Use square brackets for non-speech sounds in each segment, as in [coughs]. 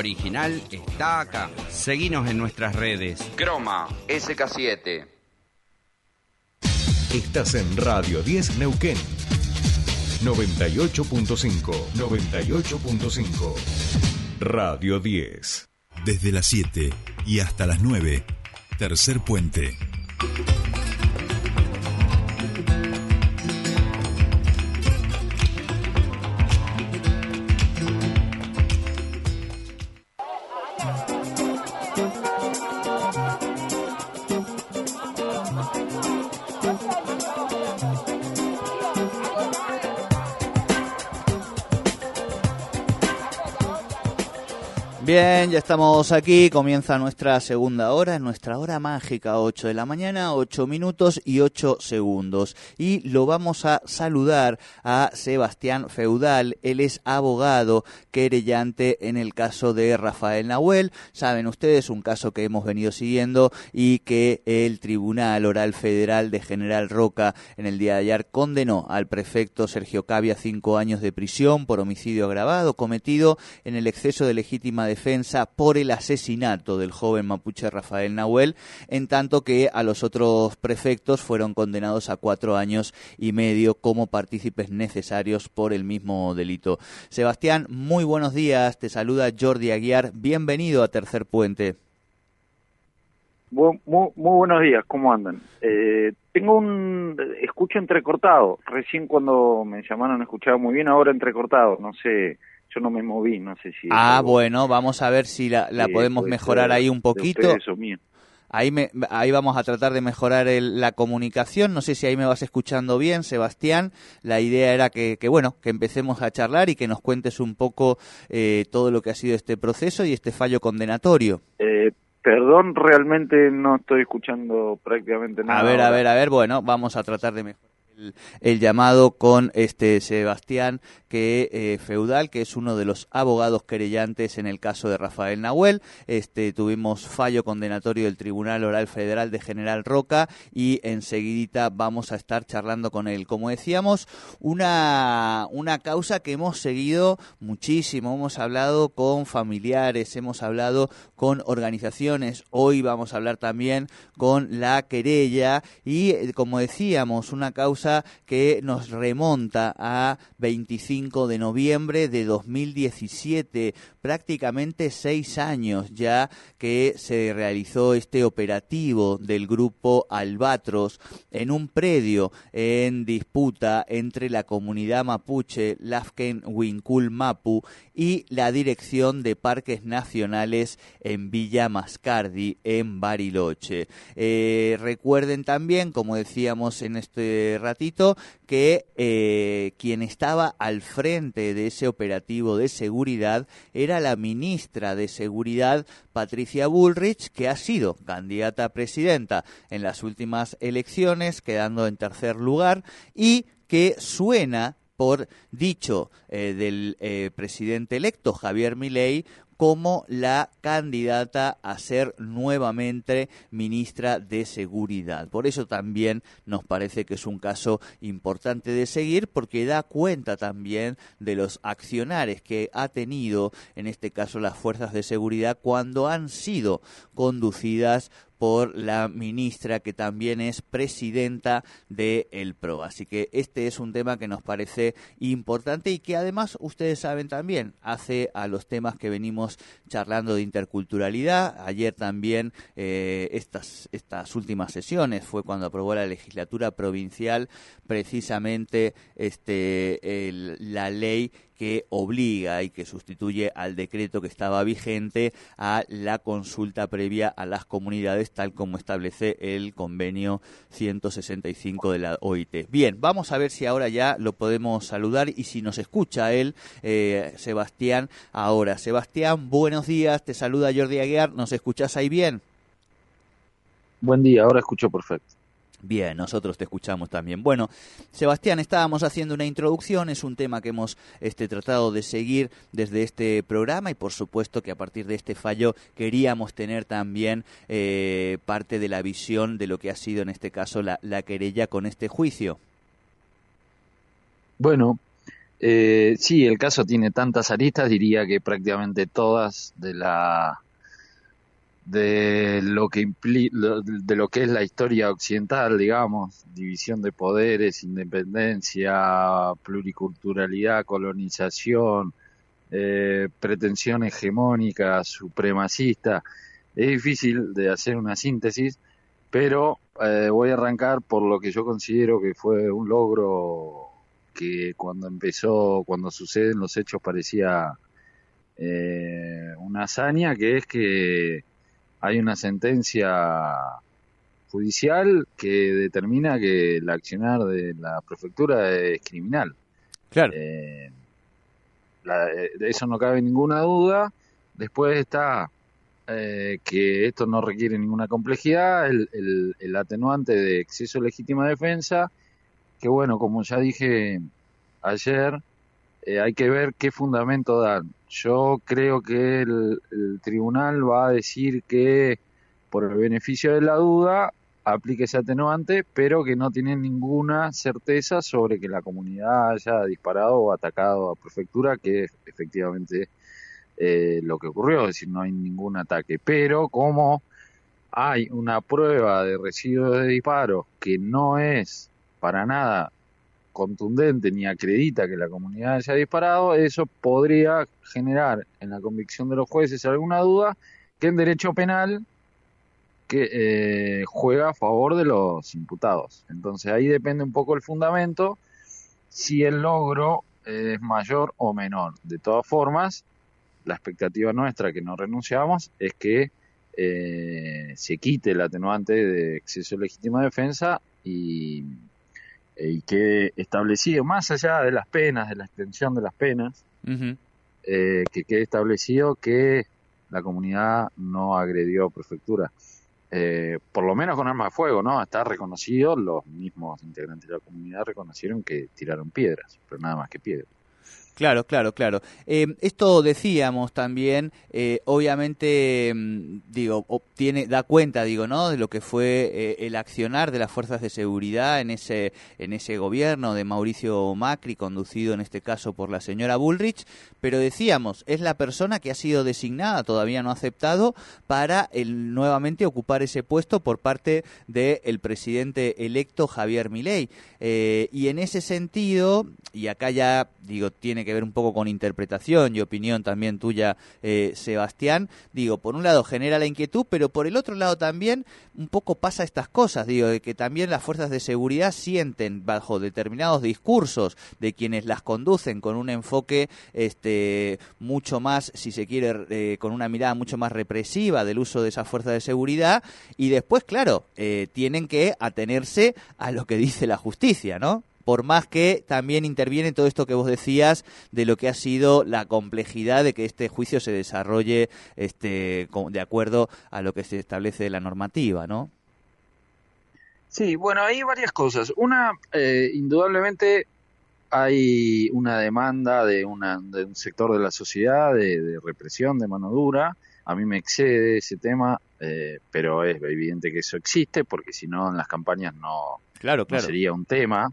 original está acá. Seguinos en nuestras redes. Croma SK7. Estás en Radio 10 Neuquén. 98.5. 98.5. Radio 10. Desde las 7 y hasta las 9. Tercer puente. Thank you. Bien, ya estamos aquí, comienza nuestra segunda hora, nuestra hora mágica, 8 de la mañana, 8 minutos y 8 segundos. Y lo vamos a saludar a Sebastián Feudal, él es abogado querellante en el caso de Rafael Nahuel. Saben ustedes, un caso que hemos venido siguiendo y que el Tribunal Oral Federal de General Roca en el día de ayer condenó al prefecto Sergio Cavia cinco años de prisión por homicidio agravado cometido en el exceso de legítima defensa defensa por el asesinato del joven mapuche Rafael Nahuel, en tanto que a los otros prefectos fueron condenados a cuatro años y medio como partícipes necesarios por el mismo delito. Sebastián, muy buenos días, te saluda Jordi Aguiar, bienvenido a Tercer Puente. muy, buenos días, ¿cómo andan? Eh, tengo un escucho entrecortado. Recién cuando me llamaron escuchaba muy bien, ahora entrecortado. No sé yo no me moví, no sé si... Ah, bueno, vamos a ver si la, podemos mejorar ahí un poquito. Ahí, me, ahí vamos a tratar de mejorar la comunicación. No sé si ahí me vas escuchando bien, Sebastián. La idea era que, que bueno, que empecemos a charlar y que nos cuentes un poco eh, todo lo que ha sido este proceso y este fallo condenatorio. Eh, perdón, realmente no estoy escuchando prácticamente nada. A ver, a ver, a ver. Bueno, vamos a tratar de mejorar el, llamado con este Sebastián que eh, Feudal, que es uno de los abogados querellantes en el caso de Rafael Nahuel. Este, tuvimos fallo condenatorio del Tribunal Oral Federal de General Roca y enseguidita vamos a estar charlando con él. Como decíamos, una, una causa que hemos seguido muchísimo. Hemos hablado con familiares, hemos hablado con organizaciones. Hoy vamos a hablar también con la querella y, eh, como decíamos, una causa que nos remonta a 25 de noviembre de 2017, prácticamente seis años ya que se realizó este operativo del grupo Albatros en un predio en disputa entre la comunidad mapuche Lafken Winkul Mapu y la Dirección de Parques Nacionales en Villa Mascardi, en Bariloche. Eh, recuerden también, como decíamos en este ratito, que eh, quien estaba al frente de ese operativo de seguridad era la ministra de Seguridad, Patricia Bullrich, que ha sido candidata a presidenta en las últimas elecciones, quedando en tercer lugar, y que suena por dicho eh, del eh, presidente electo Javier Milei como la candidata a ser nuevamente ministra de Seguridad. Por eso también nos parece que es un caso importante de seguir porque da cuenta también de los accionares que ha tenido en este caso las fuerzas de seguridad cuando han sido conducidas por la ministra que también es presidenta de el PRO. Así que este es un tema que nos parece importante y que además ustedes saben también hace a los temas que venimos charlando de interculturalidad. Ayer también eh, estas, estas últimas sesiones fue cuando aprobó la legislatura provincial precisamente este, la ley que obliga y que sustituye al decreto que estaba vigente a la consulta previa a las comunidades tal como establece el convenio 165 de la OIT. Bien, vamos a ver si ahora ya lo podemos saludar y si nos escucha él, eh, Sebastián, ahora. Sebastián, buenos días, te saluda Jordi Aguiar, ¿nos escuchás ahí bien? Buen día, ahora escucho perfecto. Bien, nosotros te escuchamos también. Bueno, Sebastián, estábamos haciendo una introducción, es un tema que hemos este, tratado de seguir desde este programa y por supuesto que a partir de este fallo queríamos tener también eh, parte de la visión de lo que ha sido en este caso la, querella con este juicio. Bueno, Eh, sí, el caso tiene tantas aristas, diría que prácticamente todas de la de lo que de lo que es la historia occidental, digamos, división de poderes, independencia, pluriculturalidad, colonización, eh, pretensión hegemónica, supremacista. Es difícil de hacer una síntesis, pero eh, voy a arrancar por lo que yo considero que fue un logro que cuando empezó, cuando suceden los hechos parecía eh, una hazaña, que es que hay una sentencia judicial que determina que el accionar de la prefectura es criminal. Claro. Eh, de eso no cabe ninguna duda. Después está eh, que esto no requiere ninguna complejidad, el, el, atenuante de exceso de legítima defensa, que bueno, como ya dije ayer, eh, hay que ver qué fundamento dan. Yo creo que el, tribunal va a decir que por el beneficio de la duda aplique ese atenuante, pero que no tiene ninguna certeza sobre que la comunidad haya disparado o atacado a prefectura, que es efectivamente eh, lo que ocurrió, es decir, no hay ningún ataque. Pero como hay una prueba de residuos de disparo que no es para nada contundente ni acredita que la comunidad haya disparado, eso podría generar en la convicción de los jueces alguna duda que en derecho penal que eh, juega a favor de los imputados. Entonces ahí depende un poco el fundamento si el logro es mayor o menor. De todas formas, la expectativa nuestra que no renunciamos es que eh, se quite el atenuante de exceso de legítima defensa y y que establecido, más allá de las penas, de la extensión de las penas, eh, que quede establecido que la comunidad no agredió a prefectura. Eh, por lo menos con armas de fuego, ¿no? Está reconocido, los mismos integrantes de la comunidad reconocieron que tiraron piedras, pero nada más que piedras. Claro, claro, claro. Eh, esto decíamos también, eh, obviamente, mm, digo, obtiene, da cuenta, digo, ¿no? De lo que fue eh, el accionar de las fuerzas de seguridad en ese, en ese gobierno de Mauricio Macri, conducido en este caso por la señora Bullrich, pero decíamos, es la persona que ha sido designada, todavía no aceptado, para el, nuevamente ocupar ese puesto por parte del presidente electo Javier Milei. y en ese sentido, y acá ya, digo, tiene que ver un poco con interpretación y opinión también tuya, eh, Sebastián. Digo, por un lado genera la inquietud, pero por el otro lado también un poco pasa estas cosas, digo, de que también las fuerzas de seguridad sienten bajo determinados discursos de quienes las conducen con un enfoque este mucho más, si se quiere, eh, con una mirada mucho más represiva del uso de esas fuerzas de seguridad y después, claro, eh, tienen que atenerse a lo que dice la justicia, ¿no? Por más que también interviene todo esto que vos decías de lo que ha sido la complejidad de que este juicio se desarrolle este, de acuerdo a lo que se establece de la normativa, ¿no? Sí, bueno, hay varias cosas. Una, eh, indudablemente hay una demanda de, una, de un sector de la sociedad de, represión, de mano dura. A mí me excede ese tema, eh, pero es evidente que eso existe, porque si no en las campañas no, claro, claro. no sería un tema.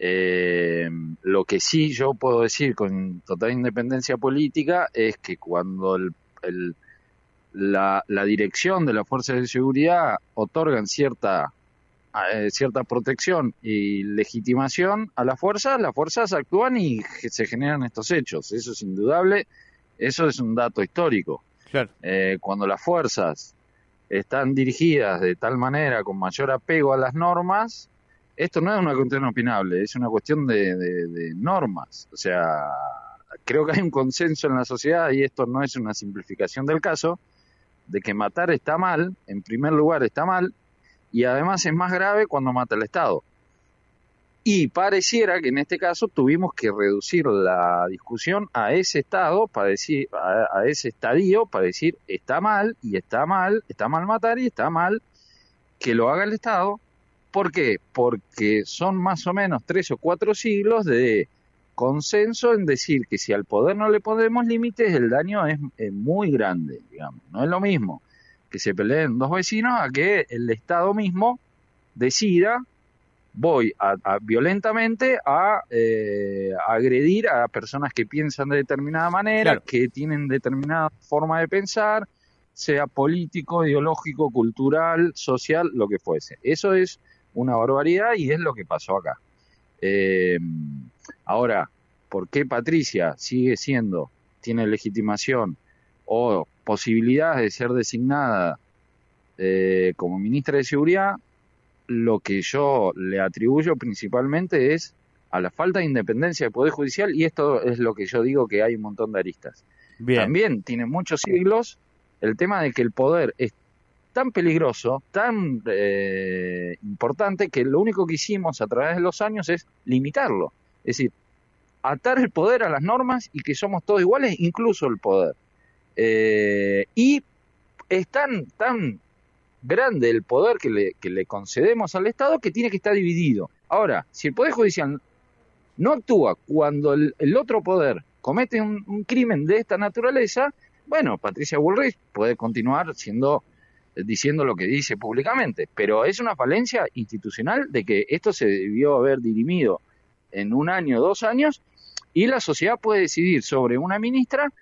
Eh, lo que sí yo puedo decir con total independencia política es que cuando el, la, dirección de las fuerzas de seguridad otorgan cierta eh, cierta protección y legitimación a las fuerzas, las fuerzas actúan y se generan estos hechos. Eso es indudable, eso es un dato histórico. Eh, cuando las fuerzas están dirigidas de tal manera, con mayor apego a las normas, esto no es una cuestión opinable, es una cuestión de, normas. O sea, creo que hay un consenso en la sociedad, y esto no es una simplificación del caso, de que matar está mal, en primer lugar está mal, y además es más grave cuando mata el Estado. Y pareciera que en este caso tuvimos que reducir la discusión a ese estado, para decir, a, a, ese estadio, para decir está mal y está mal, está mal matar y está mal que lo haga el Estado, ¿Por qué? Porque son más o menos tres o cuatro siglos de consenso en decir que si al poder no le ponemos límites, el daño es, muy grande, digamos. No es lo mismo que se peleen dos vecinos a que el Estado mismo decida voy a, violentamente a, eh, agredir a personas que piensan de determinada manera, que tienen determinada forma de pensar, sea político, ideológico, cultural, social, lo que fuese. Eso es una barbaridad y es lo que pasó acá. Eh, ahora, ¿por qué Patricia sigue siendo, tiene legitimación o posibilidades de ser designada eh, como ministra de Seguridad? Lo que yo le atribuyo principalmente es a la falta de independencia del Poder Judicial y esto es lo que yo digo que hay un montón de aristas. También tiene muchos siglos el tema de que el poder es tan peligroso, tan eh, importante, que lo único que hicimos a través de los años es limitarlo. Es decir, atar el poder a las normas y que somos todos iguales, incluso el poder. Eh, y es tan, tan grande el poder que le, que le concedemos al Estado que tiene que estar dividido. Ahora, si el Poder Judicial no actúa cuando el, otro poder comete un, un, crimen de esta naturaleza, bueno, Patricia Bullrich puede continuar siendo diciendo lo que dice públicamente, pero es una falencia institucional de que esto se debió haber dirimido en un año, dos años, y la sociedad puede decidir sobre una ministra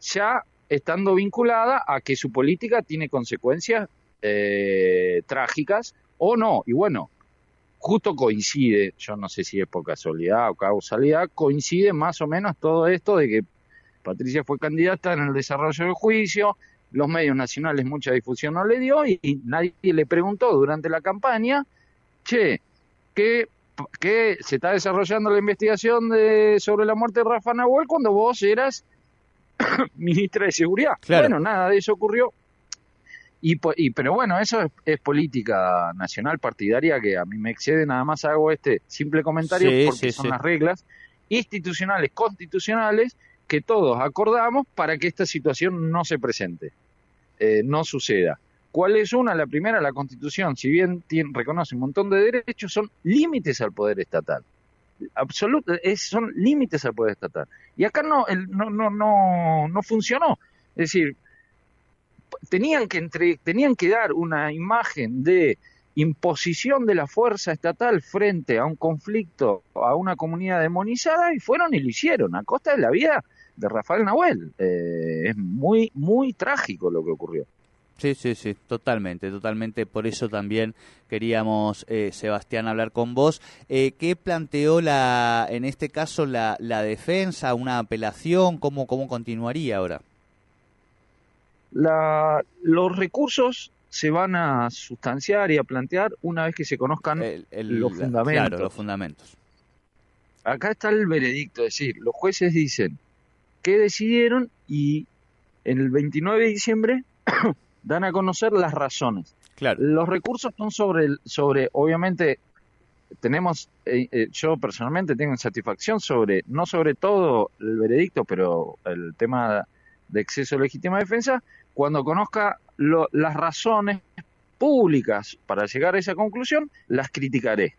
ya estando vinculada a que su política tiene consecuencias eh, trágicas o no. Y bueno, justo coincide, yo no sé si es por casualidad o causalidad, coincide más o menos todo esto de que Patricia fue candidata en el desarrollo del juicio, los medios nacionales mucha difusión no le dio y, nadie le preguntó durante la campaña, che, ¿qué, se está desarrollando la investigación de, sobre la muerte de Rafa Nahuel cuando vos eras [coughs] ministra de Seguridad? Bueno, nada de eso ocurrió. Y, y, pero bueno, eso es, política nacional partidaria que a mí me excede, nada más hago este simple comentario porque son las reglas institucionales, constitucionales, que todos acordamos para que esta situación no se presente. Eh, no suceda. ¿Cuál es una? La primera, la Constitución, si bien tiene, reconoce un montón de derechos, son límites al poder estatal. Absoluto, son límites al poder estatal. Y acá no, no, no, no, no funcionó. Es decir, tenían que, entre, tenían que dar una imagen de imposición de la fuerza estatal frente a un conflicto, a una comunidad demonizada, y fueron y lo hicieron, a costa de la vida de Rafael Nahuel. Eh, es muy, muy trágico lo que ocurrió. Sí, sí, sí, totalmente, totalmente. Por eso también queríamos, eh, Sebastián, hablar con vos. Eh, ¿Qué planteó la, en este caso la, la defensa, una apelación? ¿Cómo, cómo continuaría ahora? La, los recursos se van a sustanciar y a plantear una vez que se conozcan los fundamentos. Claro, los fundamentos. Acá está el veredicto, es decir, los jueces dicen, que decidieron y en el 29 de diciembre [coughs] dan a conocer las razones. Claro. Los recursos son sobre, sobre obviamente, tenemos, eh, eh, yo personalmente tengo satisfacción sobre, no sobre todo el veredicto, pero el tema de exceso de legítima defensa, cuando conozca las razones públicas para llegar a esa conclusión, las criticaré.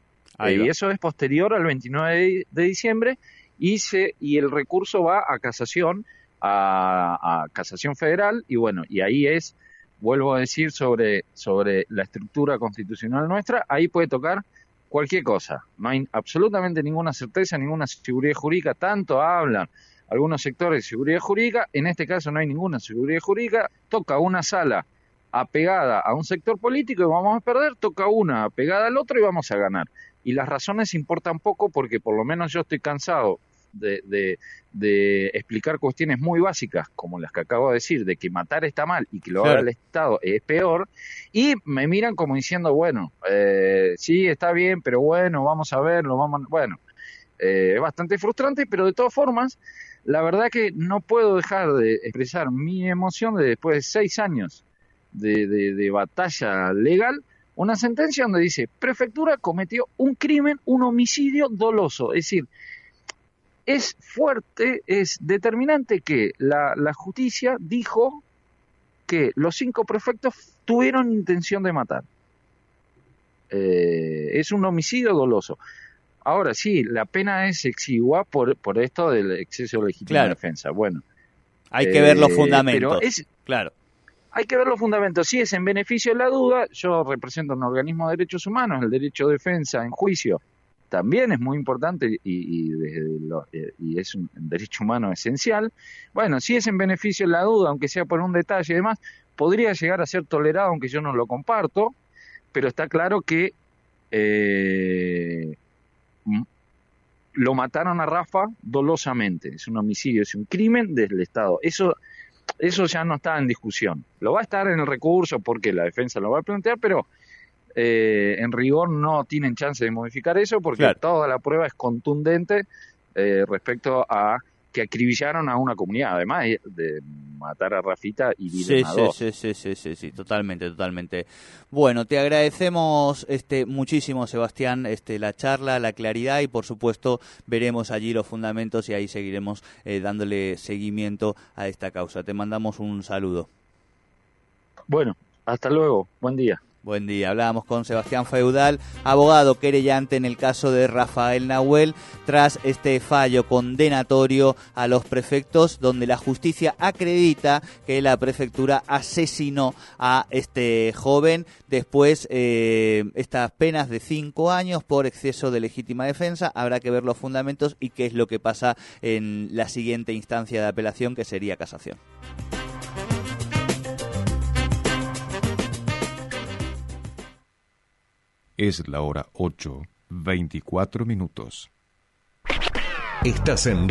y eso es posterior al 29 de diciembre y, y el recurso va a casación, a, casación federal, y bueno, y ahí es, vuelvo a decir sobre, sobre la estructura constitucional nuestra, ahí puede tocar cualquier cosa, no hay absolutamente ninguna certeza, ninguna seguridad jurídica, tanto hablan algunos sectores de seguridad jurídica, en este caso no hay ninguna seguridad jurídica, toca una sala apegada a un sector político y vamos a perder, toca una apegada al otro y vamos a ganar y las razones importan poco porque por lo menos yo estoy cansado de, de, explicar cuestiones muy básicas como las que acabo de decir, de que matar está mal y que lo haga el Estado es peor, y me miran como diciendo, bueno, eh, sí, está bien, pero bueno, vamos a verlo, vamos, bueno, eh, es bastante frustrante, pero de todas formas, la verdad que no puedo dejar de expresar mi emoción de después de seis años de, de batalla legal, una sentencia donde dice, prefectura cometió un crimen, un homicidio doloso. Es decir, es fuerte, es determinante que la, justicia dijo que los cinco prefectos tuvieron intención de matar. Eh, es un homicidio doloso. Ahora sí, la pena es exigua por, por esto del exceso de legítima defensa. Bueno. Hay que ver los eh, fundamentos. es, claro hay que ver los fundamentos. Si es en beneficio de la duda, yo represento un organismo de derechos humanos, el derecho de defensa en juicio también es muy importante y, eh, y, es un derecho humano esencial. Bueno, si es en beneficio de la duda, aunque sea por un detalle y demás, podría llegar a ser tolerado, aunque yo no lo comparto, pero está claro que eh, lo mataron a Rafa dolosamente, es un homicidio, es un crimen del Estado. Eso, eso ya no está en discusión. Lo va a estar en el recurso porque la defensa lo va a plantear, pero eh, en rigor no tienen chance de modificar eso porque toda la prueba es contundente eh, respecto a que acribillaron a una comunidad, además de matar a Rafita y sí, sí, sí, sí, sí, sí, totalmente, totalmente. Bueno, te agradecemos este muchísimo, Sebastián, este la charla, la claridad y por supuesto veremos allí los fundamentos y ahí seguiremos eh, dándole seguimiento a esta causa. Te mandamos un saludo. Bueno, hasta luego, buen día. Buen día. Hablábamos con Sebastián Feudal, abogado querellante en el caso de Rafael Nahuel, tras este fallo condenatorio a los prefectos, donde la justicia acredita que la prefectura asesinó a este joven. Después, eh, estas penas de cinco años por exceso de legítima defensa. Habrá que ver los fundamentos y qué es lo que pasa en la siguiente instancia de apelación, que sería casación. Es la hora 8, 24 minutos. Estás en